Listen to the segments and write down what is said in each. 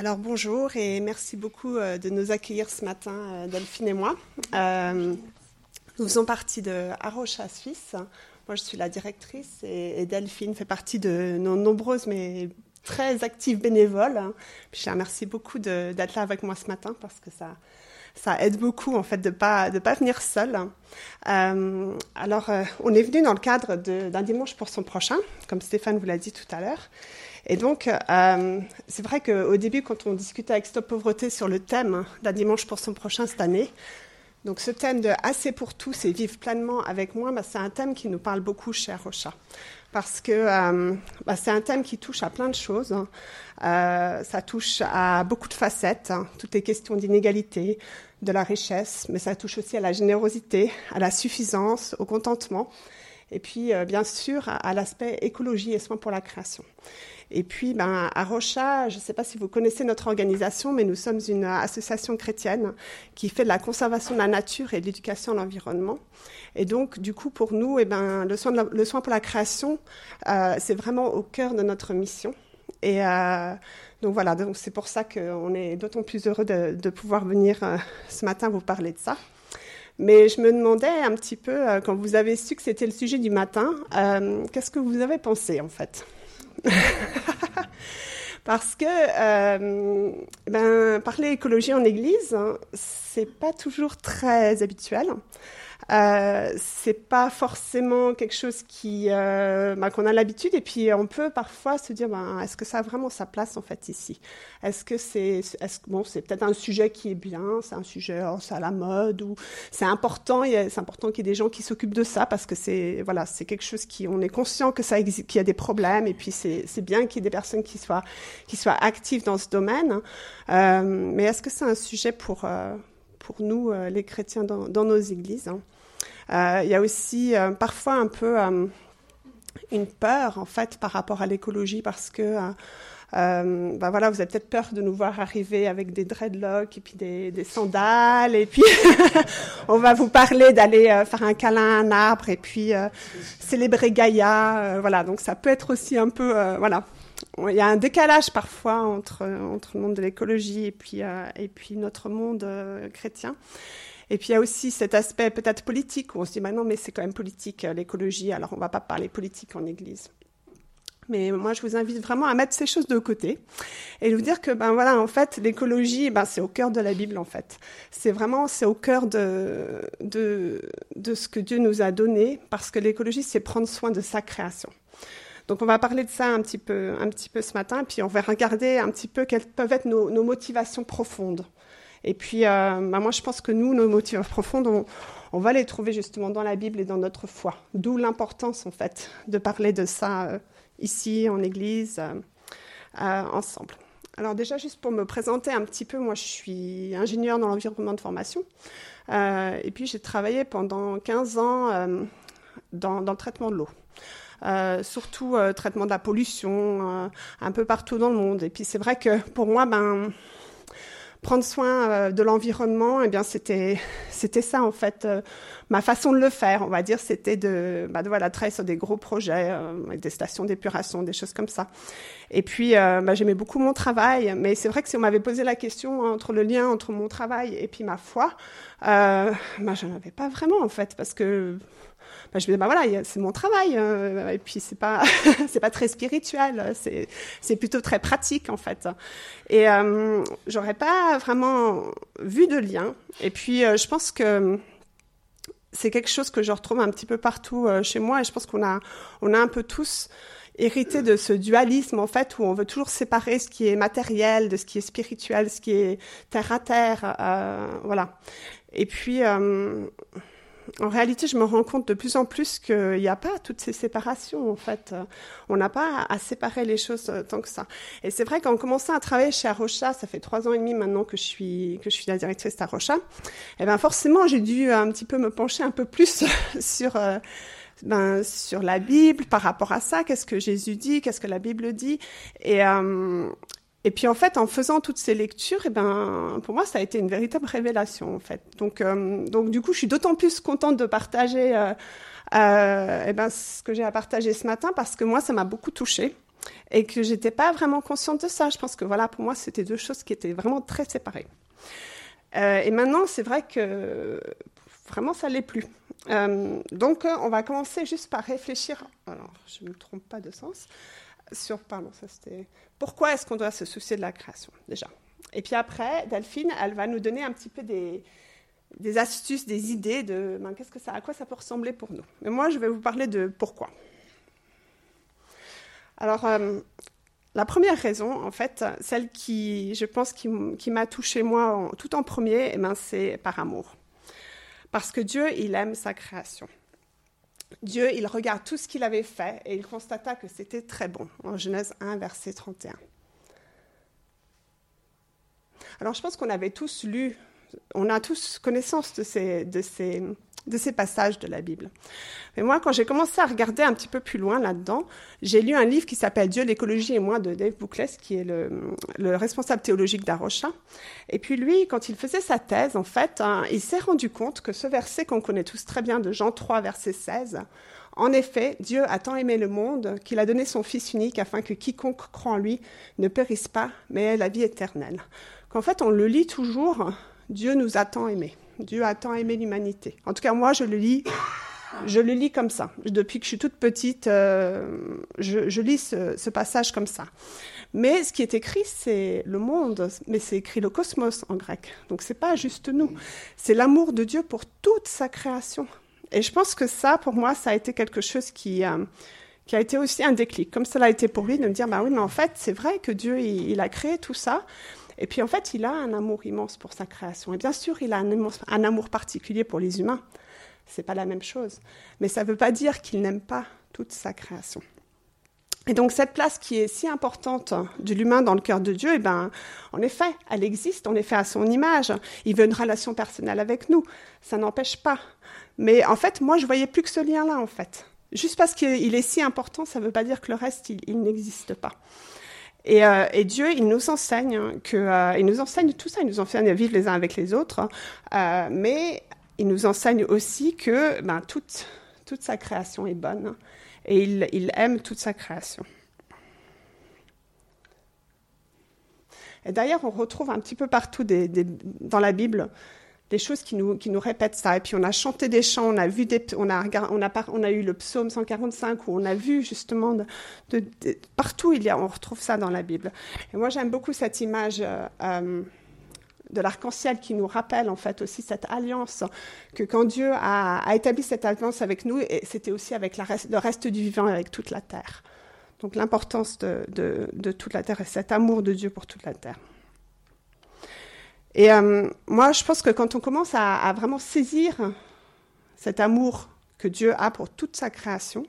Alors bonjour et merci beaucoup euh, de nous accueillir ce matin, euh, Delphine et moi. Euh, nous faisons partie de Arocha Suisse. Moi, je suis la directrice et, Delphine fait partie de nos nombreuses mais très actives bénévoles. je la remercie beaucoup d'être là avec moi ce matin parce que ça, ça aide beaucoup en fait de pas de pas venir seul. alors, on est venu dans le cadre d'un dimanche pour son prochain, comme Stéphane vous l'a dit tout à l'heure. Et donc, euh, c'est vrai qu'au début, quand on discutait avec Stop Pauvreté sur le thème d'un dimanche pour son prochain cette année, donc ce thème de assez pour tous et vivre pleinement avec moi, bah, c'est un thème qui nous parle beaucoup chez Rocha. Parce que euh, bah, c'est un thème qui touche à plein de choses. Hein. Euh, ça touche à beaucoup de facettes, hein. toutes les questions d'inégalité, de la richesse, mais ça touche aussi à la générosité, à la suffisance, au contentement, et puis bien sûr à l'aspect écologie et soins pour la création. Et puis, ben, à Rocha, je ne sais pas si vous connaissez notre organisation, mais nous sommes une association chrétienne qui fait de la conservation de la nature et de l'éducation à l'environnement. Et donc, du coup, pour nous, eh ben, le, soin pour la création, euh, c'est vraiment au cœur de notre mission. Et euh, donc voilà, donc c'est pour ça qu'on est d'autant plus heureux de, pouvoir venir euh, ce matin vous parler de ça. Mais je me demandais un petit peu, quand vous avez su que c'était le sujet du matin, qu'est-ce que vous avez pensé en fait? Parce que euh, ben, parler écologie en église, hein, c'est pas toujours très habituel. Euh, c'est pas forcément quelque chose qui euh, bah, qu'on a l'habitude et puis on peut parfois se dire ben, est-ce que ça a vraiment sa place en fait ici? Est-ce que c'est est bon c'est peut-être un sujet qui est bien, c'est un sujet oh, c'est à la mode ou c'est important c'est important qu'il y ait des gens qui s'occupent de ça parce que c'est voilà c'est quelque chose qui on est conscient que ça existe qu'il y a des problèmes et puis c'est c'est bien qu'il y ait des personnes qui soient qui soient actives dans ce domaine. Euh, mais est-ce que c'est un sujet pour euh, pour nous, euh, les chrétiens, dans, nos églises. Hein. Euh, il y a aussi euh, parfois un peu une peur, en fait, par rapport à l'écologie, parce que bah voilà, vous avez peut-être peur de nous voir arriver avec des dreadlocks et puis des, des sandales et puis on va vous parler d'aller faire un câlin à un arbre et puis célébrer Gaïa. voilà, donc ça peut être aussi un peu voilà. Il y a un décalage parfois entre le monde de l'écologie et puis puis notre monde chrétien. Et puis il y a aussi cet aspect peut-être politique où on se dit, bah non, mais c'est quand même politique euh, l'écologie, alors on ne va pas parler politique en Église. Mais moi, je vous invite vraiment à mettre ces choses de côté et vous dire que, ben voilà, en fait, l'écologie, ben c'est au cœur de la Bible, en fait. C'est vraiment, c'est au cœur de, de, de ce que Dieu nous a donné, parce que l'écologie, c'est prendre soin de sa création. Donc, on va parler de ça un petit peu, un petit peu ce matin, puis on va regarder un petit peu quelles peuvent être nos, motivations profondes et puis, euh, bah, moi, je pense que nous, nos motifs profonds, on, va les trouver justement dans la Bible et dans notre foi. D'où l'importance, en fait, de parler de ça euh, ici, en Église, euh, ensemble. Alors déjà, juste pour me présenter un petit peu, moi, je suis ingénieure dans l'environnement de formation. et puis, j'ai travaillé pendant 15 ans dans, le traitement de l'eau. Euh, surtout euh, traitement de la pollution, un peu partout dans le monde. Et puis c'est vrai que pour moi, ben, prendre soin euh, de l'environnement, eh bien c'était c'était ça en fait euh, ma façon de le faire, on va dire, c'était de, bah, de voilà travailler sur des gros projets, euh, des stations d'épuration, des choses comme ça. Et puis bah, j'aimais beaucoup mon travail, mais c'est vrai que si on m'avait posé la question entre le lien entre mon travail et puis ma foi, euh, bah, j'en avais pas vraiment en fait parce que bah, je me dis bah voilà c'est mon travail euh, et puis c'est pas c'est pas très spirituel c'est c'est plutôt très pratique en fait et euh, j'aurais pas vraiment vu de lien et puis euh, je pense que c'est quelque chose que je retrouve un petit peu partout euh, chez moi et je pense qu'on a on a un peu tous hérité de ce dualisme en fait où on veut toujours séparer ce qui est matériel de ce qui est spirituel, ce qui est terre à terre, euh, voilà. Et puis euh, en réalité, je me rends compte de plus en plus qu'il n'y a pas toutes ces séparations, en fait. On n'a pas à séparer les choses euh, tant que ça. Et c'est vrai qu'en commençant à travailler chez Arocha, ça fait trois ans et demi maintenant que je suis, que je suis la directrice d'Arocha, et eh ben forcément, j'ai dû un petit peu me pencher un peu plus sur, euh, ben, sur la Bible par rapport à ça. Qu'est-ce que Jésus dit? Qu'est-ce que la Bible dit? Et, euh, et puis en fait, en faisant toutes ces lectures, eh ben, pour moi, ça a été une véritable révélation en fait. Donc, euh, donc du coup, je suis d'autant plus contente de partager euh, euh, eh ben, ce que j'ai à partager ce matin parce que moi, ça m'a beaucoup touchée. et que j'étais pas vraiment consciente de ça. Je pense que voilà, pour moi, c'était deux choses qui étaient vraiment très séparées. Euh, et maintenant, c'est vrai que vraiment, ça l'est plus. Donc, on va commencer juste par réfléchir. Alors, je ne me trompe pas de sens. Sur, pardon, ça c'était. Pourquoi est-ce qu'on doit se soucier de la création, déjà? Et puis après, Delphine, elle va nous donner un petit peu des, astuces, des idées de ben, qu'est-ce que ça, à quoi ça peut ressembler pour nous? Mais moi, je vais vous parler de pourquoi. Alors, euh, la première raison, en fait, celle qui, je pense, qui, m'a touchée moi tout en premier, eh ben, c'est par amour. Parce que Dieu, il aime sa création. Dieu, il regarde tout ce qu'il avait fait et il constata que c'était très bon, en Genèse 1, verset 31. Alors je pense qu'on avait tous lu, on a tous connaissance de ces, de ces, de ces passages de la Bible. Mais moi, quand j'ai commencé à regarder un petit peu plus loin là-dedans, j'ai lu un livre qui s'appelle Dieu, l'écologie et moi de Dave Bouclès, qui est le, responsable théologique d'Arocha. Et puis lui, quand il faisait sa thèse, en fait, hein, il s'est rendu compte que ce verset qu'on connaît tous très bien de Jean 3, verset 16, en effet, Dieu a tant aimé le monde qu'il a donné son Fils unique afin que quiconque croit en lui ne périsse pas, mais ait la vie éternelle. Qu'en fait, on le lit toujours, Dieu nous a tant aimés. Dieu a tant aimé l'humanité. En tout cas, moi, je le lis, je le lis comme ça. Depuis que je suis toute petite, euh, je, lis ce, passage comme ça. Mais ce qui est écrit, c'est le monde, mais c'est écrit le cosmos en grec. Donc c'est pas juste nous. C'est l'amour de Dieu pour toute sa création. Et je pense que ça, pour moi, ça a été quelque chose qui, euh, a été aussi un déclic, comme cela a été pour lui, de me dire, bah oui, mais en fait, c'est vrai que Dieu, il a créé tout ça. Et puis en fait, il a un amour immense pour sa création. Et bien sûr, il a un, amour particulier pour les humains. C'est pas la même chose. Mais ça ne veut pas dire qu'il n'aime pas toute sa création. Et donc cette place qui est si importante de l'humain dans le cœur de Dieu, eh ben, en effet, elle existe, en effet, à son image. Il veut une relation personnelle avec nous. Ça n'empêche pas. Mais en fait, moi, je voyais plus que ce lien-là, en fait. Juste parce qu'il est si important, ça ne veut pas dire que le reste, il n'existe pas. Euh, et, Dieu, il nous enseigne que, euh, nous enseigne tout ça, il nous enseigne à vivre les uns avec les autres, euh, mais il nous enseigne aussi que ben, toute, toute sa création est bonne et il, aime toute sa création. Et d'ailleurs, on retrouve un petit peu partout dans la Bible des choses qui nous, répètent ça. Et puis on a chanté des chants, on a vu des, on a, eu le psaume 145 où on a vu justement de, partout il y a, on retrouve ça dans la Bible. Et moi j'aime beaucoup cette image. Euh, euh, de l'arc-en-ciel qui nous rappelle en fait aussi cette alliance que quand Dieu a, établi cette alliance avec nous, c'était aussi avec le reste du vivant, avec toute la terre. Donc l'importance de, de toute la terre et cet amour de Dieu pour toute la terre. Et euh, moi, je pense que quand on commence à, vraiment saisir cet amour que Dieu a pour toute sa création,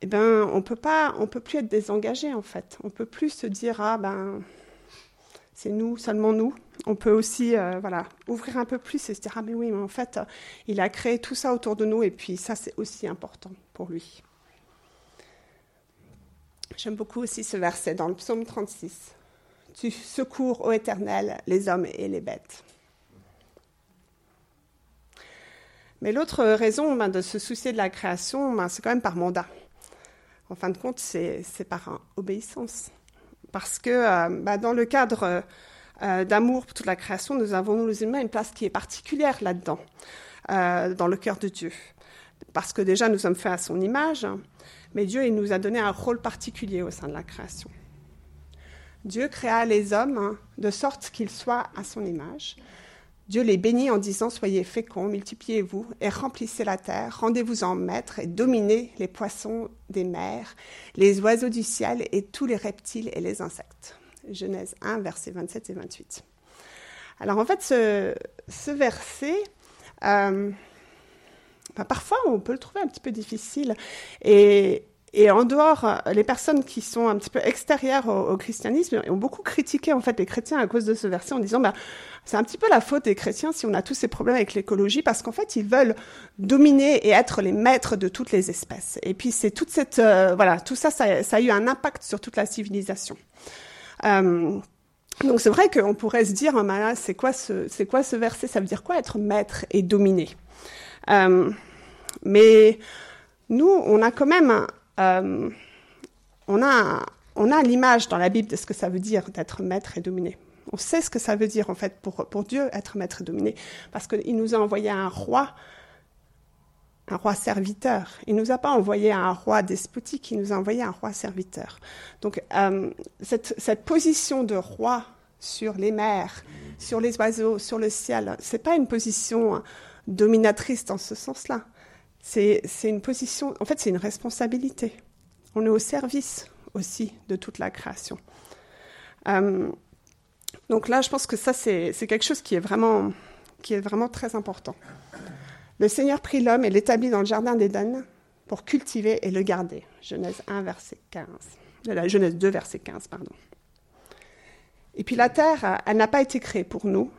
eh ben, on peut pas, on peut plus être désengagé en fait. On peut plus se dire ah ben c'est nous, seulement nous. On peut aussi euh, voilà ouvrir un peu plus et se dire ah mais oui mais en fait il a créé tout ça autour de nous et puis ça c'est aussi important pour lui. J'aime beaucoup aussi ce verset dans le psaume 36. Tu secours, ô Éternel, les hommes et les bêtes. Mais l'autre raison ben, de se soucier de la création, ben, c'est quand même par mandat. En fin de compte, c'est par obéissance. Parce que euh, ben, dans le cadre euh, d'amour pour toute la création, nous avons, nous les humains, une place qui est particulière là-dedans, euh, dans le cœur de Dieu. Parce que déjà, nous sommes faits à son image, mais Dieu, il nous a donné un rôle particulier au sein de la création. Dieu créa les hommes hein, de sorte qu'ils soient à son image. Dieu les bénit en disant Soyez féconds, multipliez-vous et remplissez la terre, rendez-vous en maître et dominez les poissons des mers, les oiseaux du ciel et tous les reptiles et les insectes. Genèse 1, versets 27 et 28. Alors en fait, ce, verset, euh, bah, parfois on peut le trouver un petit peu difficile et, et en dehors, euh, les personnes qui sont un petit peu extérieures au, christianisme ont beaucoup critiqué en fait les chrétiens à cause de ce verset en disant bah c'est un petit peu la faute des chrétiens si on a tous ces problèmes avec l'écologie parce qu'en fait ils veulent dominer et être les maîtres de toutes les espèces. Et puis c'est toute cette euh, voilà tout ça, ça, a eu un impact sur toute la civilisation. Euh, donc c'est vrai qu'on pourrait se dire bah, c'est quoi ce c'est quoi ce verset? Ça veut dire quoi être maître et dominer? Euh, Mais nous on a quand même euh, on a, on a l'image dans la Bible de ce que ça veut dire d'être maître et dominé. On sait ce que ça veut dire en fait pour, pour Dieu être maître et dominé, parce qu'il nous a envoyé un roi, un roi serviteur. Il nous a pas envoyé un roi despotique, il nous a envoyé un roi serviteur. Donc euh, cette, cette position de roi sur les mers, sur les oiseaux, sur le ciel, c'est pas une position dominatrice dans ce sens-là. C'est une position, en fait, c'est une responsabilité. On est au service aussi de toute la création. Euh, donc là, je pense que ça, c'est quelque chose qui est, vraiment, qui est vraiment très important. Le Seigneur prit l'homme et l'établit dans le jardin d'Éden pour cultiver et le garder. Genèse 1, verset 15. La Genèse 2, verset 15, pardon. Et puis la terre, elle n'a pas été créée pour nous.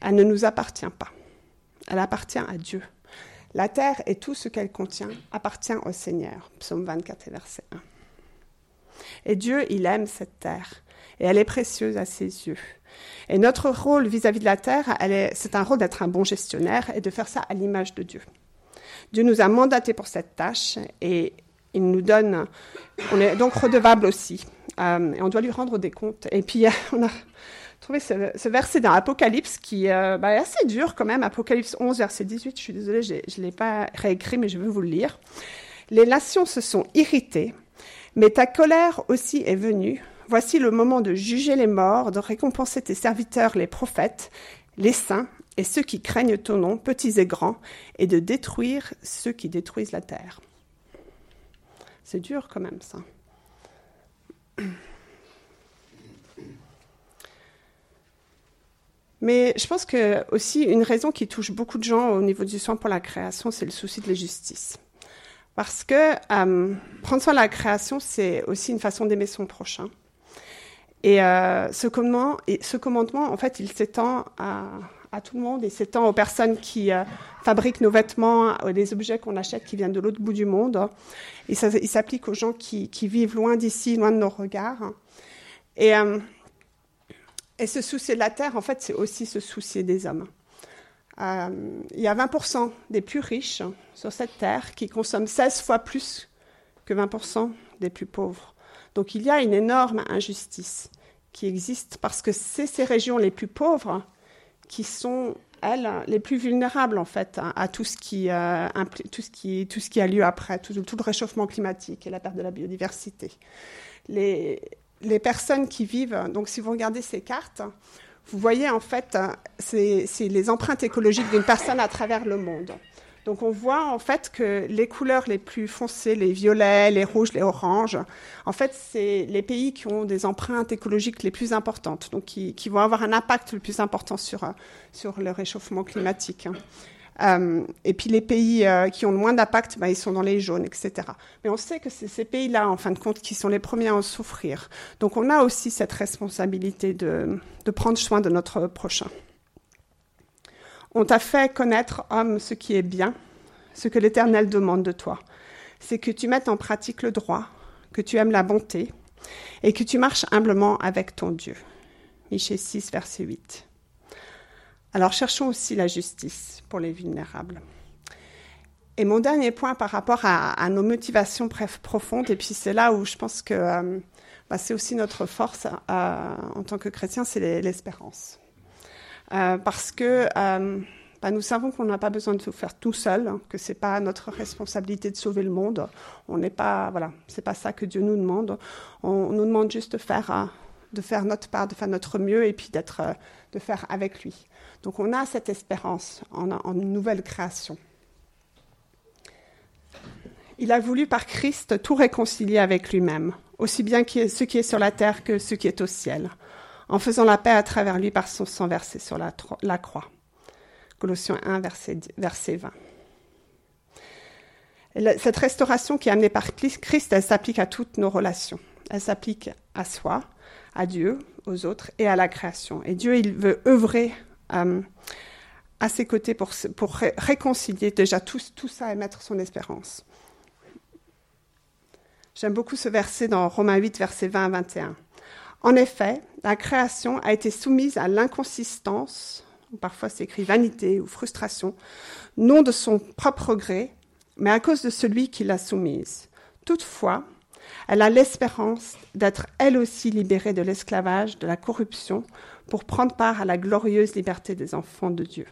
Elle ne nous appartient pas. Elle appartient à Dieu. La terre et tout ce qu'elle contient appartient au Seigneur. Psaume 24 verset 1. Et Dieu, il aime cette terre et elle est précieuse à ses yeux. Et notre rôle vis-à-vis de la terre, c'est un rôle d'être un bon gestionnaire et de faire ça à l'image de Dieu. Dieu nous a mandatés pour cette tâche et il nous donne, on est donc redevable aussi, euh, et on doit lui rendre des comptes. Et puis on a trouvé ce, verset dans Apocalypse qui euh, bah, est assez dur quand même, Apocalypse 11, verset 18, je suis désolée, je ne l'ai pas réécrit, mais je veux vous le lire. Les nations se sont irritées, mais ta colère aussi est venue. Voici le moment de juger les morts, de récompenser tes serviteurs, les prophètes, les saints et ceux qui craignent ton nom, petits et grands, et de détruire ceux qui détruisent la terre. C'est dur quand même ça. Mais je pense que aussi une raison qui touche beaucoup de gens au niveau du soin pour la création, c'est le souci de la justice. Parce que euh, prendre soin de la création, c'est aussi une façon d'aimer son prochain. Et euh, ce, commandement, en fait, il s'étend à, tout le monde. Il s'étend aux personnes qui euh, fabriquent nos vêtements, des objets qu'on achète qui viennent de l'autre bout du monde. Et il s'applique aux gens qui, vivent loin d'ici, loin de nos regards. Et, et ce souci de la terre, en fait, c'est aussi ce souci des hommes. Euh, il y a 20% des plus riches sur cette terre qui consomment 16 fois plus que 20% des plus pauvres. Donc il y a une énorme injustice qui existe parce que c'est ces régions les plus pauvres qui sont, elles, les plus vulnérables en fait à, tout, ce qui, euh, tout, ce qui, tout ce qui a lieu après, tout, tout, le réchauffement climatique et la perte de la biodiversité. Les, les personnes qui vivent, donc si vous regardez ces cartes, vous voyez en fait, c'est les empreintes écologiques d'une personne à travers le monde. Donc on voit en fait que les couleurs les plus foncées, les violets, les rouges, les oranges, en fait c'est les pays qui ont des empreintes écologiques les plus importantes, donc qui, qui vont avoir un impact le plus important sur, sur le réchauffement climatique. Euh, et puis les pays euh, qui ont le moins d'impact, bah, ils sont dans les jaunes, etc. Mais on sait que c'est ces pays-là, en fin de compte, qui sont les premiers à en souffrir. Donc on a aussi cette responsabilité de, de prendre soin de notre prochain. On t'a fait connaître, homme, ce qui est bien, ce que l'Éternel demande de toi. C'est que tu mettes en pratique le droit, que tu aimes la bonté et que tu marches humblement avec ton Dieu. Michée 6, verset 8. Alors cherchons aussi la justice pour les vulnérables. Et mon dernier point par rapport à, nos motivations profondes, et puis c'est là où je pense que euh, bah, c'est aussi notre force euh, en tant que chrétien, c'est l'espérance. Euh, parce que bah, nous savons qu'on n'a pas besoin de tout faire tout seul, hein, que c'est pas notre responsabilité de sauver le monde. On n'est pas, voilà, c'est pas ça que Dieu nous demande. On, nous demande juste de faire, de faire notre part, de faire notre mieux, et puis d'être, de faire avec lui. Donc on a cette espérance en, une nouvelle création. Il a voulu par Christ tout réconcilier avec lui-même, aussi bien ce qui est sur la terre que ce qui est au ciel, en faisant la paix à travers lui par son sang versé sur la, croix. Colossiens 1, verset, verset 20. cette restauration qui est amenée par Christ, elle s'applique à toutes nos relations. Elle s'applique à soi, à Dieu, aux autres et à la création. Et Dieu, il veut œuvrer à ses côtés pour, réconcilier déjà tout, tout ça et mettre son espérance. J'aime beaucoup ce verset dans Romains 8, versets 20 à 21. En effet, la création a été soumise à l'inconsistance, parfois c'est écrit vanité ou frustration, non de son propre gré, mais à cause de celui qui l'a soumise. Toutefois, Elle a l'espérance d'être elle aussi libérée de l'esclavage, de la corruption, pour prendre part à la glorieuse liberté des enfants de Dieu.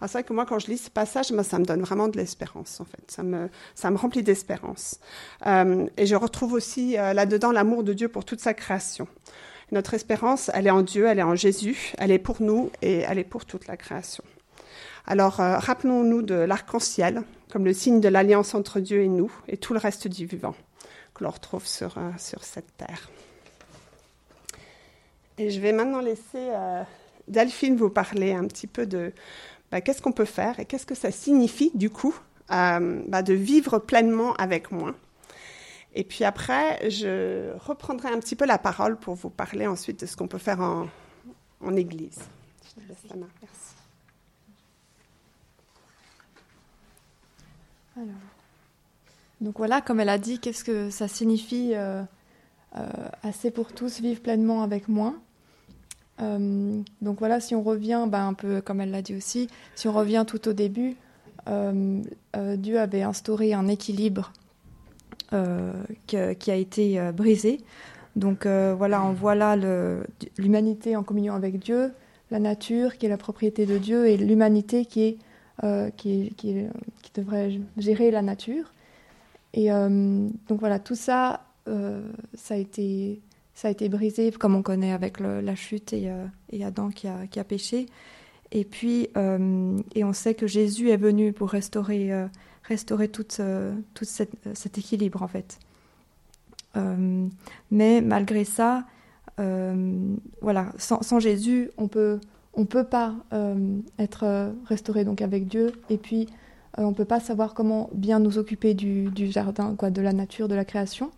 Alors c'est vrai que moi, quand je lis ce passage, ça me donne vraiment de l'espérance, en fait. Ça me, ça me remplit d'espérance. Euh, et je retrouve aussi euh, là-dedans l'amour de Dieu pour toute sa création. Notre espérance, elle est en Dieu, elle est en Jésus, elle est pour nous et elle est pour toute la création. Alors, euh, rappelons-nous de l'arc-en-ciel comme le signe de l'alliance entre Dieu et nous et tout le reste du vivant que l'on retrouve sur, sur cette terre. Et je vais maintenant laisser Delphine vous parler un petit peu de, bah, qu'est-ce qu'on peut faire et qu'est-ce que ça signifie du coup euh, bah, de vivre pleinement avec moi. Et puis après, je reprendrai un petit peu la parole pour vous parler ensuite de ce qu'on peut faire en, en Église. Je te laisse la main. Merci. Alors, donc voilà, comme elle a dit, qu'est-ce que ça signifie euh, euh, assez pour tous, vivre pleinement avec moi euh, donc voilà, si on revient, ben, un peu comme elle l'a dit aussi, si on revient tout au début, euh, Dieu avait instauré un équilibre qui a été brisé. Donc voilà, on voit là l'humanité en communion avec Dieu, la nature qui est la propriété de Dieu et l'humanité qui, devrait gérer la nature. Et donc voilà, tout ça, ça a été ça a été brisé, comme on connaît avec la chute et, euh, et, Adam qui a, qui a péché. Et puis, euh, et on sait que Jésus est venu pour restaurer, euh, restaurer tout, tout cet équilibre, en fait. mais malgré ça, voilà, sans, Jésus, on peut, on peut pas être restauré donc avec Dieu. Et puis, on peut pas savoir comment bien nous occuper du, jardin, de la nature, de la création.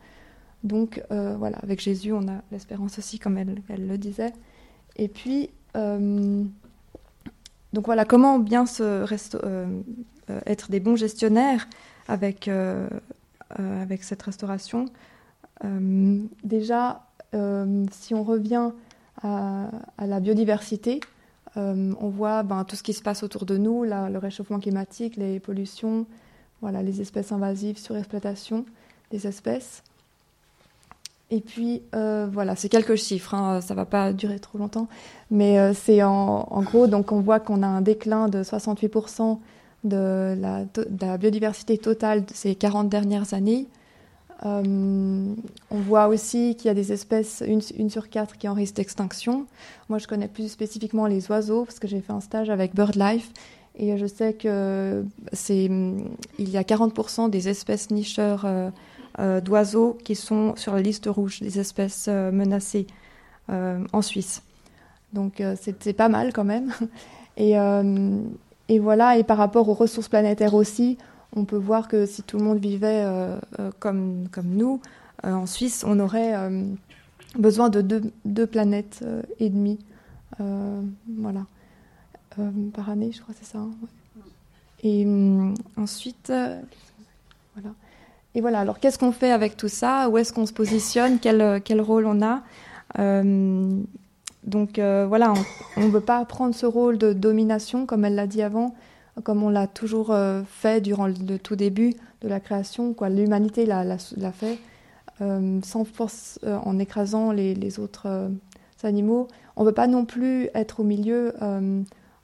Donc euh, voilà, avec Jésus, on a l'espérance aussi, comme elle, le disait. Et puis, euh, donc voilà, comment bien se euh, être des bons gestionnaires avec, avec cette restauration. déjà, si on revient à, la biodiversité, on voit ben, tout ce qui se passe autour de nous, le réchauffement climatique, les pollutions, voilà, les espèces invasives, surexploitation des espèces. Et puis, euh, voilà, c'est quelques chiffres, hein, ça ne va pas durer trop longtemps, mais euh, c'est en, gros, donc on voit qu'on a un déclin de 68% de la, biodiversité totale ces 40 dernières années. Euh, on voit aussi qu'il y a des espèces, une, sur quatre, qui en risque d'extinction. Moi, je connais plus spécifiquement les oiseaux, parce que j'ai fait un stage avec BirdLife, et je sais qu'il y a 40% des espèces nicheurs euh, d'oiseaux qui sont sur la liste rouge des espèces euh, menacées euh, en Suisse. Donc c'est pas mal quand même. Et, voilà, et par rapport aux ressources planétaires aussi, on peut voir que si tout le monde vivait comme, comme nous, en Suisse, on aurait besoin de deux, planètes et demie. voilà. par année, je crois, c'est ça. Hein, et hum, ensuite, voilà. Et voilà, alors qu'est-ce qu'on fait avec tout ça? Où est-ce qu'on se positionne? Quel, rôle on a? Euh, Donc euh, voilà, on ne veut pas prendre ce rôle de domination, comme elle l'a dit avant, comme on l'a toujours euh, fait durant le, tout début de la création. L'humanité l'a fait, sans force, en écrasant les, autres animaux. On ne veut pas non plus être au milieu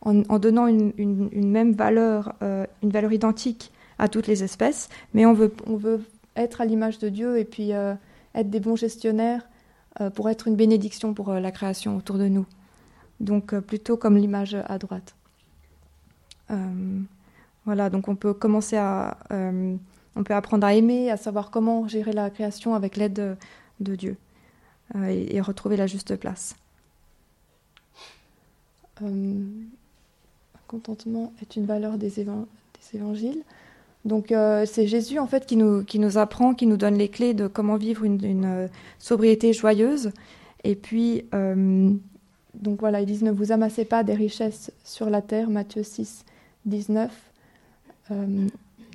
en, donnant une, même valeur, une valeur identique à toutes les espèces, mais on veut, être à l'image de Dieu et puis euh, être des bons gestionnaires euh, pour être une bénédiction pour euh, la création autour de nous. Donc plutôt comme l'image à droite. Voilà, donc on peut commencer à, on peut apprendre à aimer, à savoir comment gérer la création avec l'aide de, Dieu et, retrouver la juste place. contentement est une valeur des, des évangiles. Donc euh, c'est Jésus en fait qui nous, qui nous apprend, qui nous donne les clés de comment vivre une, euh, sobriété joyeuse. Et puis, euh, donc voilà, ils disent ne vous amassez pas des richesses sur la terre, Matthieu 6, 19.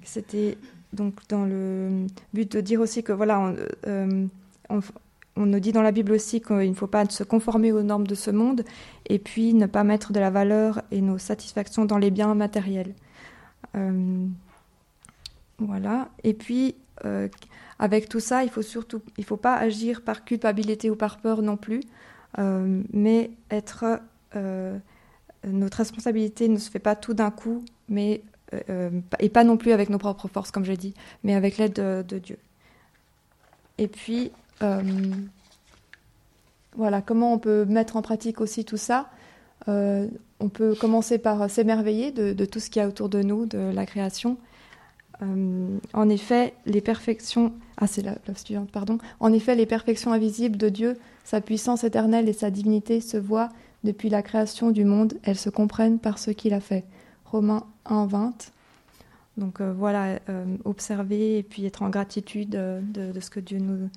C'était donc dans le but de dire aussi que voilà, on, on, nous dit dans la Bible aussi qu'il ne faut pas se conformer aux normes de ce monde et puis ne pas mettre de la valeur et nos satisfactions dans les biens matériels. Voilà. Et puis, euh, avec tout ça, il faut surtout, il faut pas agir par culpabilité ou par peur non plus, mais être notre responsabilité ne se fait pas tout d'un coup, mais et pas non plus avec nos propres forces, comme j'ai dit, mais avec l'aide de, Dieu. Et puis, voilà, comment on peut mettre en pratique aussi tout ça? Euh, On peut commencer par s'émerveiller de, tout ce qu'il y a autour de nous, de la création. Euh, en effet, les perfections. Ah, c'est la, suivante, pardon. En effet, les perfections invisibles de Dieu, sa puissance éternelle et sa divinité se voient depuis la création du monde. Elles se comprennent par ce qu'il a fait. Romains 1, 20. Donc euh, voilà, observer et puis être en gratitude de, ce que Dieu nous,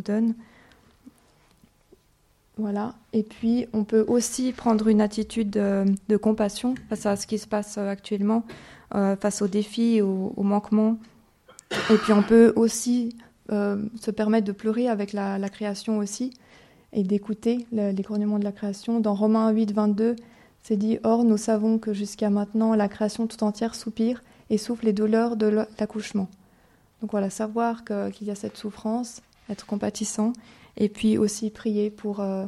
donne. Voilà. Et puis, on peut aussi prendre une attitude de, compassion face à ce qui se passe euh, actuellement, euh, face aux défis, aux, manquements. Et puis, on peut aussi euh, se permettre de pleurer avec la, création aussi et d'écouter les grognements de la création. Dans Romains 8, 22, c'est dit Or, nous savons que jusqu'à maintenant, la création tout entière soupire et souffle les douleurs de l'accouchement. Donc voilà, savoir qu'il y a cette souffrance, être compatissant et puis aussi prier pour, euh,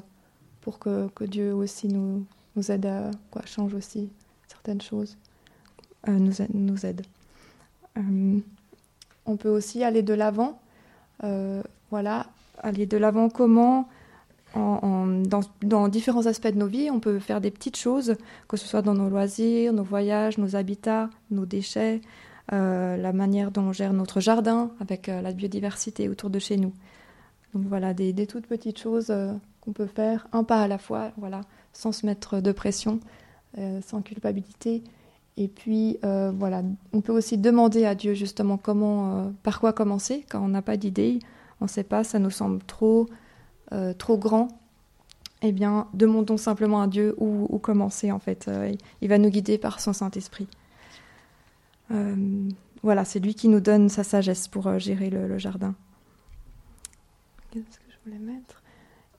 pour que, que, Dieu aussi nous, nous aide à quoi, change aussi certaines choses, euh, nous, aide. Euh, on peut aussi aller de l'avant, voilà, aller de l'avant comment dans, différents aspects de nos vies, on peut faire des petites choses, que ce soit dans nos loisirs, nos voyages, nos habitats, nos déchets, la manière dont on gère notre jardin avec la biodiversité autour de chez nous. Donc voilà, des, toutes petites choses euh, qu'on peut faire, un pas à la fois, voilà, sans se mettre de pression, euh, sans culpabilité. Et puis euh, voilà, on peut aussi demander à Dieu justement comment, par quoi commencer quand on n'a pas d'idée, on ne sait pas, ça nous semble trop, trop grand. Eh bien, demandons simplement à Dieu où, commencer en fait. il va nous guider par son Saint-Esprit. voilà, c'est lui qui nous donne sa sagesse pour gérer le jardin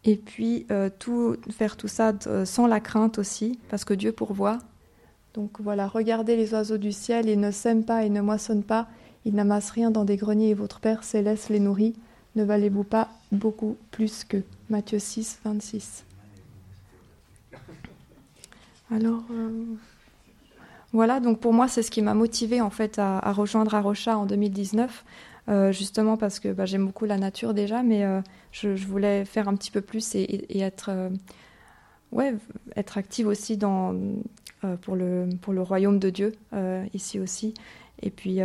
Et puis, euh, tout, faire tout ça euh, sans la crainte aussi, parce que Dieu pourvoit. Donc voilà, regardez les oiseaux du ciel, ils ne sèment pas et ne moissonnent pas, ils n'amassent rien dans des greniers et votre Père céleste les nourrit. Ne valez-vous pas beaucoup plus que Matthieu 6, 26 Alors, euh, voilà, donc pour moi, c'est ce qui m'a motivé en fait à, rejoindre Arocha en 2019. Euh, justement parce que bah, j'aime beaucoup la nature déjà, mais euh, je, voulais faire un petit peu plus et, être, ouais, être active aussi dans, pour, le, pour le royaume de Dieu, ici aussi. Et puis,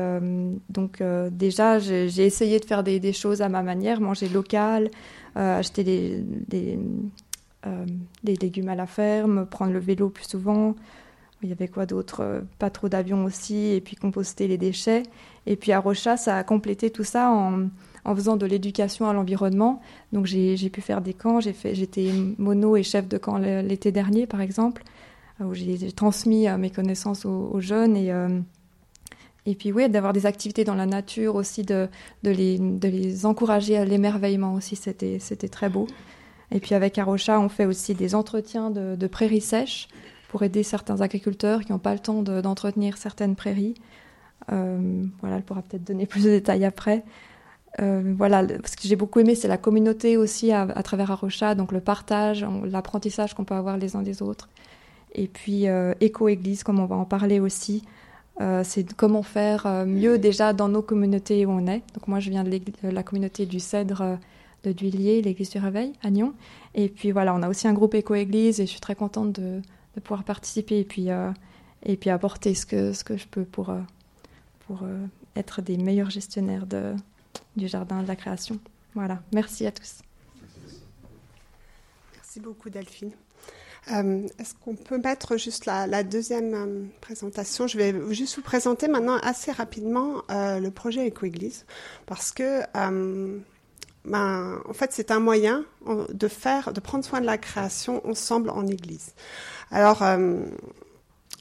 donc, déjà, j'ai essayé de faire des, choses à ma manière, manger local, acheter des, des, légumes à la ferme, prendre le vélo plus souvent. Il y avait quoi d'autre? Pas trop d'avions aussi, et puis composter les déchets. Et puis à Rocha, ça a complété tout ça en, faisant de l'éducation à l'environnement. Donc j'ai pu faire des camps, j'étais mono et chef de camp l'été dernier par exemple, où j'ai transmis euh, mes connaissances aux, jeunes et, euh, et puis oui, d'avoir des activités dans la nature aussi, de, les encourager à l'émerveillement aussi, c'était très beau. Et puis avec Arocha, on fait aussi des entretiens de, prairies sèches pour aider certains agriculteurs qui n'ont pas le temps d'entretenir certaines prairies. Euh, voilà, elle pourra peut-être donner plus de détails après. Euh, voilà, ce que j'ai beaucoup aimé, c'est la communauté aussi à, travers Arocha, donc le partage, l'apprentissage qu'on peut avoir les uns des autres. Et puis euh, éco-église, comme on va en parler aussi, c'est comment faire mieux déjà dans nos communautés où on est. Donc moi, je viens de, la communauté du Cèdre de Duillier, l'église du Réveil à Nyon. Et puis voilà, on a aussi un groupe éco-église et je suis très contente de, pouvoir participer et puis, et puis apporter ce que, ce que je peux pour, pour euh, être des meilleurs gestionnaires de, du jardin de la création. Voilà, merci à tous. Merci beaucoup Delphine. Euh, est-ce qu'on peut mettre juste la, deuxième euh, présentation? Je vais juste vous présenter maintenant assez rapidement le projet Éco-Église parce que ben, en fait, c'est un moyen de faire, de prendre soin de la création ensemble en Église. Alors,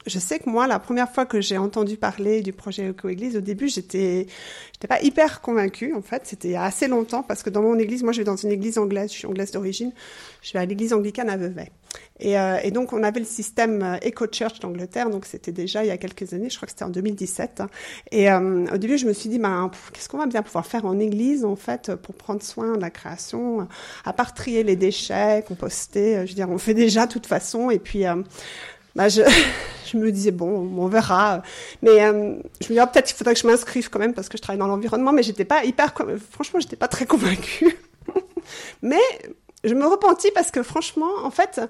je sais que moi, la première fois que j'ai entendu parler du projet Eco-Église, au début, j'étais, j'étais pas hyper convaincue, en fait. C'était assez longtemps, parce que dans mon église, moi, je vais dans une église anglaise, je suis anglaise d'origine, je vais à l'église anglicane à Vevey. Et, euh, et, donc, on avait le système euh, Eco Church d'Angleterre, donc c'était déjà il y a quelques années, je crois que c'était en 2017. Et euh, au début, je me suis dit, ben, qu'est-ce qu'on va bien pouvoir faire en église, en fait, pour prendre soin de la création, à part trier les déchets, composter, je veux dire, on fait déjà de toute façon. Et puis, bah, je, me disais, bon, on verra. Mais je me disais, oh, peut-être il faudrait que je m'inscrive quand même parce que je travaille dans l'environnement, mais j'étais pas hyper, franchement, j'étais pas très convaincue. mais je me repentis parce que franchement, en fait,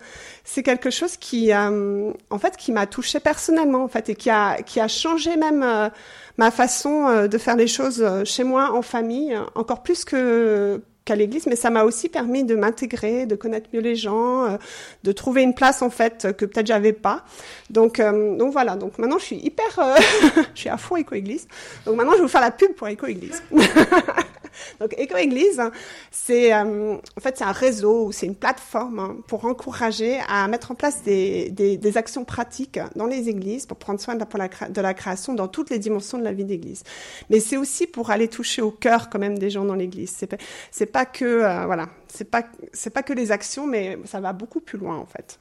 c'est quelque chose qui, euh, en fait, qui m'a touchée personnellement, en fait, et qui a, qui a changé même euh, ma façon euh, de faire les choses chez moi, en famille, encore plus que qu'à l'église, mais ça m'a aussi permis de m'intégrer, de connaître mieux les gens, de trouver une place en fait que peut-être j'avais pas. Donc, donc voilà. Donc maintenant, je suis hyper, je suis à fond éco-église. Donc maintenant, je vais vous faire la pub pour éco-église. Donc Éco-Église, c'est euh, en fait c'est un réseau ou c'est une plateforme hein, pour encourager à mettre en place des, des, des, actions pratiques dans les églises pour prendre soin de la, de la création dans toutes les dimensions de la vie d'église. Mais c'est aussi pour aller toucher au cœur quand même des gens dans l'église. C'est c'est pas que euh, voilà, c'est pas c'est pas que les actions, mais ça va beaucoup plus loin en fait.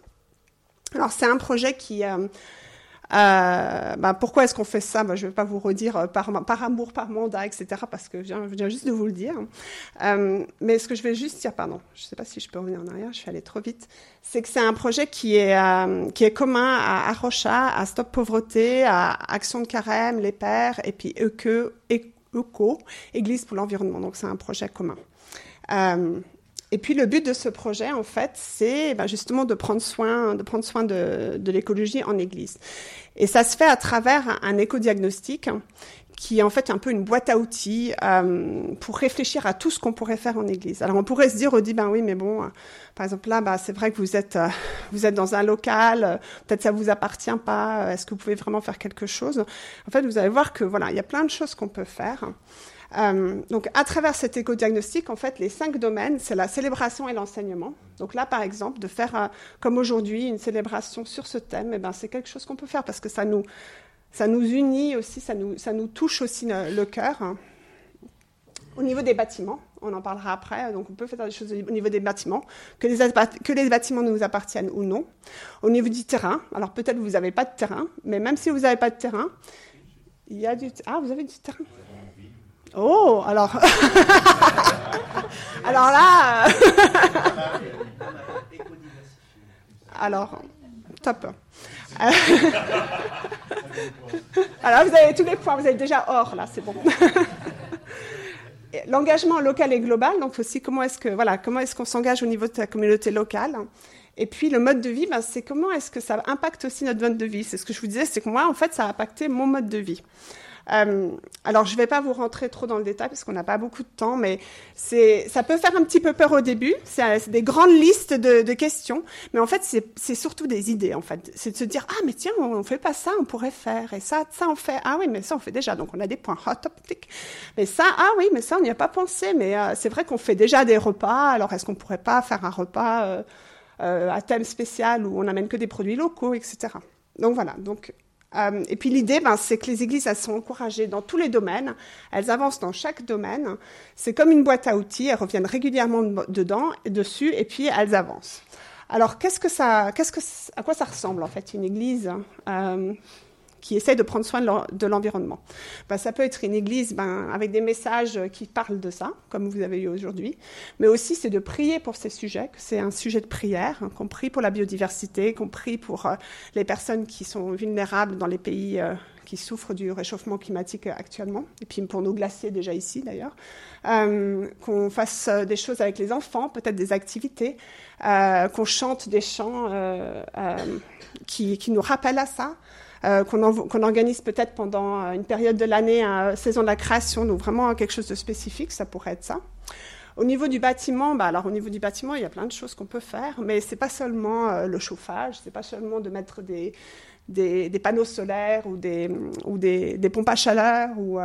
Alors c'est un projet qui euh, euh, bah, pourquoi est-ce qu'on fait ça? Bah, Je ne vais pas vous redire euh, par, par, amour, par mandat, etc., parce que je viens, juste de vous le dire. Euh, mais ce que je vais juste dire, pardon, je ne sais pas si je peux revenir en arrière, je suis allée trop vite, c'est que c'est un projet qui est, euh, qui est commun à Arrocha, à Stop Pauvreté, à Action de Carême, Les Pères, et puis ECO, ECO Église pour l'environnement. Donc c'est un projet commun. Euh, et puis le but de ce projet, en fait, c'est ben, justement de prendre soin, de prendre soin de, de l'écologie en Église. Et ça se fait à travers un éco-diagnostic qui est en fait un peu une boîte à outils euh, pour réfléchir à tout ce qu'on pourrait faire en Église. Alors on pourrait se dire, on dit, ben oui, mais bon, euh, par exemple là, bah, c'est vrai que vous êtes, euh, vous êtes dans un local, peut-être ça vous appartient pas. Est-ce que vous pouvez vraiment faire quelque chose? En fait, vous allez voir que voilà, il y a plein de choses qu'on peut faire. Euh, donc, à travers cet éco-diagnostic, en fait, les cinq domaines, c'est la célébration et l'enseignement. Donc là, par exemple, de faire, euh, comme aujourd'hui, une célébration sur ce thème, eh ben, c'est quelque chose qu'on peut faire parce que ça nous, ça nous unit aussi, ça nous, ça nous touche aussi le, cœur. Au niveau des bâtiments, on en parlera après, donc on peut faire des choses au niveau des bâtiments, que les, que les bâtiments nous appartiennent ou non. Au niveau du terrain, alors peut-être vous n'avez pas de terrain, mais même si vous n'avez pas de terrain, il y a du... Ah, vous avez du terrain Oh, alors. alors là. alors, top. alors, vous avez tous les points, vous avez déjà or, là, c'est bon. L'engagement local et global, donc aussi comment est-ce que voilà, comment est-ce qu'on s'engage au niveau de la communauté locale? Et puis le mode de vie, ben, c'est comment est-ce que ça impacte aussi notre mode de vie? C'est ce que je vous disais, c'est que moi, en fait, ça a impacté mon mode de vie. Euh, alors, je ne vais pas vous rentrer trop dans le détail parce qu'on n'a pas beaucoup de temps, mais ça peut faire un petit peu peur au début. C'est, des grandes listes de, questions, mais en fait, c'est, surtout des idées. En fait, c'est de se dire ah mais tiens, on, ne fait pas ça, on pourrait faire et ça, ça on fait. Ah oui, mais ça on fait déjà. Donc on a des points hot topic. Mais ça, ah oui, mais ça on n'y a pas pensé. Mais euh, c'est vrai qu'on fait déjà des repas. Alors est-ce qu'on pourrait pas faire un repas euh, euh, à thème spécial où on n'amène que des produits locaux, etc. Donc voilà. Donc euh, et puis l'idée, ben, c'est que les églises, elles sont encouragées dans tous les domaines, elles avancent dans chaque domaine. C'est comme une boîte à outils, elles reviennent régulièrement dedans, dessus, et puis elles avancent. Alors, qu'est-ce que ça, qu'est-ce que, à quoi ça ressemble en fait une église? Euh, qui essaie de prendre soin de l'environnement. Ben, ça peut être une église ben, avec des messages qui parlent de ça, comme vous avez eu aujourd'hui, mais aussi c'est de prier pour ces sujets, que c'est un sujet de prière, hein, qu'on prie pour la biodiversité, qu'on prie pour euh, les personnes qui sont vulnérables dans les pays euh, qui souffrent du réchauffement climatique actuellement, et puis pour nos glaciers déjà ici d'ailleurs, euh, qu'on fasse des choses avec les enfants, peut-être des activités, qu'on chante des chants qui, nous rappellent à ça. Euh, qu'on organise peut-être pendant euh, une période de l'année, une saison de la création, donc vraiment quelque chose de spécifique, ça pourrait être ça. Au niveau du bâtiment, bah alors au niveau du bâtiment, il y a plein de choses qu'on peut faire, mais c'est pas seulement euh, le chauffage, c'est pas seulement de mettre des, des, panneaux solaires ou des, ou des, pompes à chaleur ou,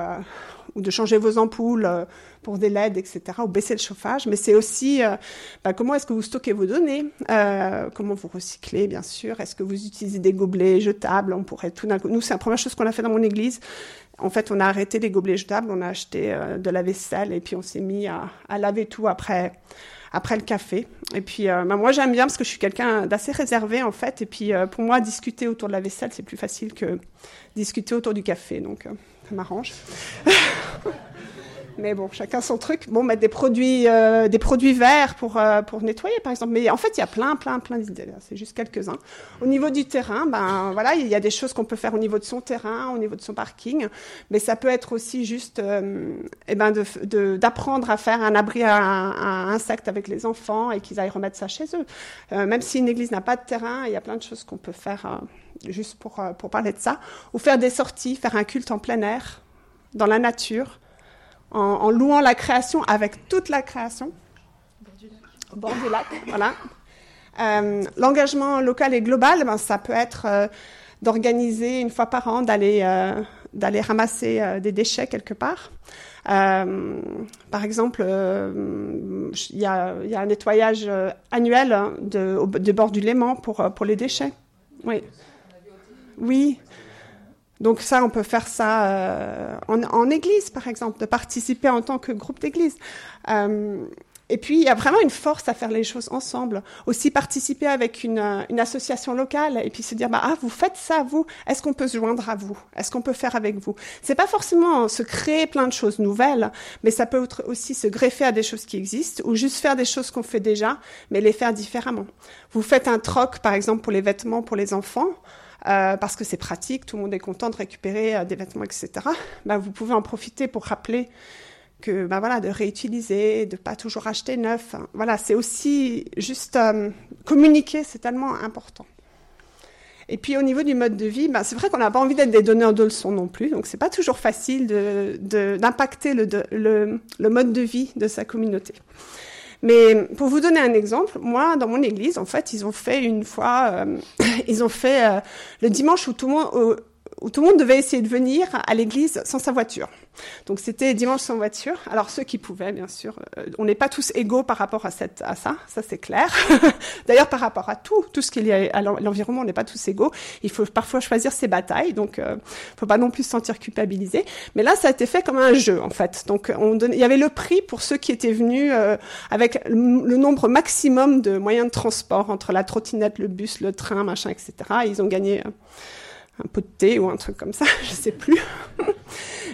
ou de changer vos ampoules euh, pour des LED, etc., ou baisser le chauffage, mais c'est aussi euh, bah, comment est-ce que vous stockez vos données, euh, comment vous recyclez, bien sûr, est-ce que vous utilisez des gobelets jetables, on pourrait tout d'un coup, nous c'est la première chose qu'on a fait dans mon église, en fait on a arrêté les gobelets jetables, on a acheté de la vaisselle et puis on s'est mis à laver tout après après le café. Et puis, bah, moi, j'aime bien parce que je suis quelqu'un d'assez réservé, en fait. Et puis, pour moi, discuter autour de la vaisselle, c'est plus facile que discuter autour du café. Donc, ça m'arrange. Mais bon, chacun son truc. Bon, mettre des produits, euh, des produits verts pour, euh, pour nettoyer, par exemple. Mais en fait, il y a plein, plein, plein d'idées. C'est juste quelques-uns. Au niveau du terrain, ben voilà, il y a des choses qu'on peut faire au niveau de son terrain, au niveau de son parking. Mais ça peut être aussi juste, euh, eh ben, d'apprendre à faire un abri à, insectes avec les enfants et qu'ils aillent remettre ça chez eux. même si une église n'a pas de terrain, il y a plein de choses qu'on peut faire juste pour, pour parler de ça. Ou faire des sorties, faire un culte en plein air, dans la nature en, louant la création avec toute la création. Bord du lac, voilà. Euh, l'engagement local et global, ben, ça peut être euh, d'organiser une fois par an, d'aller euh, d'aller ramasser des déchets quelque part. par exemple, il y, a, y, a, un nettoyage annuel hein, de, de, bord du Léman pour, pour les déchets. Oui. Oui. Donc ça, on peut faire ça euh, en, église, par exemple, de participer en tant que groupe d'église. Euh, et puis, il y a vraiment une force à faire les choses ensemble. Aussi participer avec une, une association locale et puis se dire, bah, ah, vous faites ça, vous. Est-ce qu'on peut se joindre à vous? Est-ce qu'on peut faire avec vous? C'est pas forcément se créer plein de choses nouvelles, mais ça peut être aussi se greffer à des choses qui existent ou juste faire des choses qu'on fait déjà, mais les faire différemment. Vous faites un troc, par exemple, pour les vêtements pour les enfants. Euh, parce que c'est pratique, tout le monde est content de récupérer euh, des vêtements, etc. Bah, vous pouvez en profiter pour rappeler que bah, voilà, de réutiliser, de pas toujours acheter neuf. Voilà, c'est aussi juste euh, communiquer, c'est tellement important. Et puis au niveau du mode de vie, bah, c'est vrai qu'on n'a pas envie d'être des donneurs de leçons non plus, donc c'est pas toujours facile d'impacter de, le, le, mode de vie de sa communauté. Mais pour vous donner un exemple, moi, dans mon église, en fait, ils ont fait une fois, euh, ils ont fait euh, le dimanche où tout le monde, où tout le monde devait essayer de venir à l'église sans sa voiture. Donc c'était dimanche sans voiture. Alors ceux qui pouvaient, bien sûr, euh, on n'est pas tous égaux par rapport à, cette, à ça, ça c'est clair. D'ailleurs par rapport à tout, tout ce qu'il y a à l'environnement, on n'est pas tous égaux. Il faut parfois choisir ses batailles, donc euh, faut pas non plus se sentir culpabilisé. Mais là, ça a été fait comme un jeu en fait. Donc on il y avait le prix pour ceux qui étaient venus euh, avec le nombre maximum de moyens de transport entre la trottinette, le bus, le train, machin, etc. ils ont gagné. Un pot de thé ou un truc comme ça, je sais plus.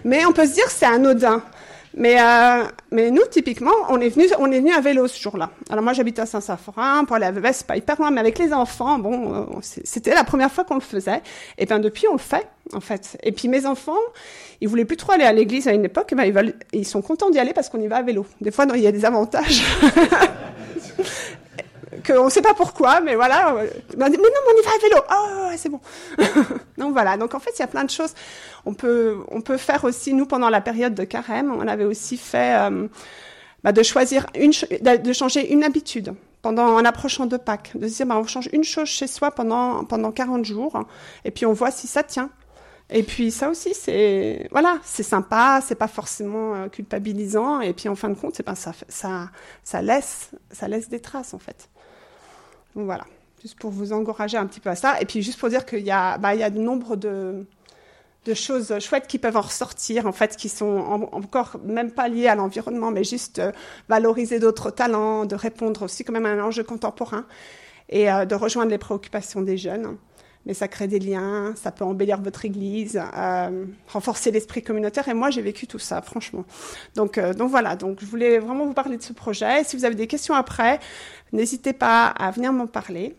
mais on peut se dire c'est anodin. Mais, euh, mais nous, typiquement, on est venu, on est venu à vélo ce jour-là. Alors moi, j'habite à Saint-Saphorin, pour aller à Vevey, c'est pas hyper loin, mais avec les enfants, bon, euh, c'était la première fois qu'on le faisait. Et bien depuis, on le fait, en fait. Et puis mes enfants, ils voulaient plus trop aller à l'église à une époque, ben, ils sont contents d'y aller parce qu'on y va à vélo. Des fois, il y a des avantages. qu'on ne sait pas pourquoi, mais voilà. mais non, mais on y va à vélo. Oh, c'est bon. donc voilà. Donc en fait, il y a plein de choses. On peut, on peut faire aussi. Nous, pendant la période de carême, on avait aussi fait euh, bah, de choisir une, de changer une habitude pendant en approchant de Pâques, de se dire bah, on change une chose chez soi pendant pendant 40 jours, et puis on voit si ça tient. Et puis ça aussi, c'est voilà, c'est sympa, c'est pas forcément euh, culpabilisant, et puis en fin de compte, ça, ça, ça laisse, ça laisse des traces en fait. Voilà, juste pour vous encourager un petit peu à ça. Et puis juste pour dire qu'il y a, bah, il y a de nombre de, de choses chouettes qui peuvent en ressortir, en fait, qui sont encore même pas liées à l'environnement, mais juste euh, valoriser d'autres talents, de répondre aussi quand même à un enjeu contemporain et euh, de rejoindre les préoccupations des jeunes. Mais ça crée des liens, ça peut embellir votre église, euh, renforcer l'esprit communautaire. Et moi, j'ai vécu tout ça, franchement. Donc, donc voilà. Donc, je voulais vraiment vous parler de ce projet. Si vous avez des questions après, N'hésitez pas à venir m'en parler.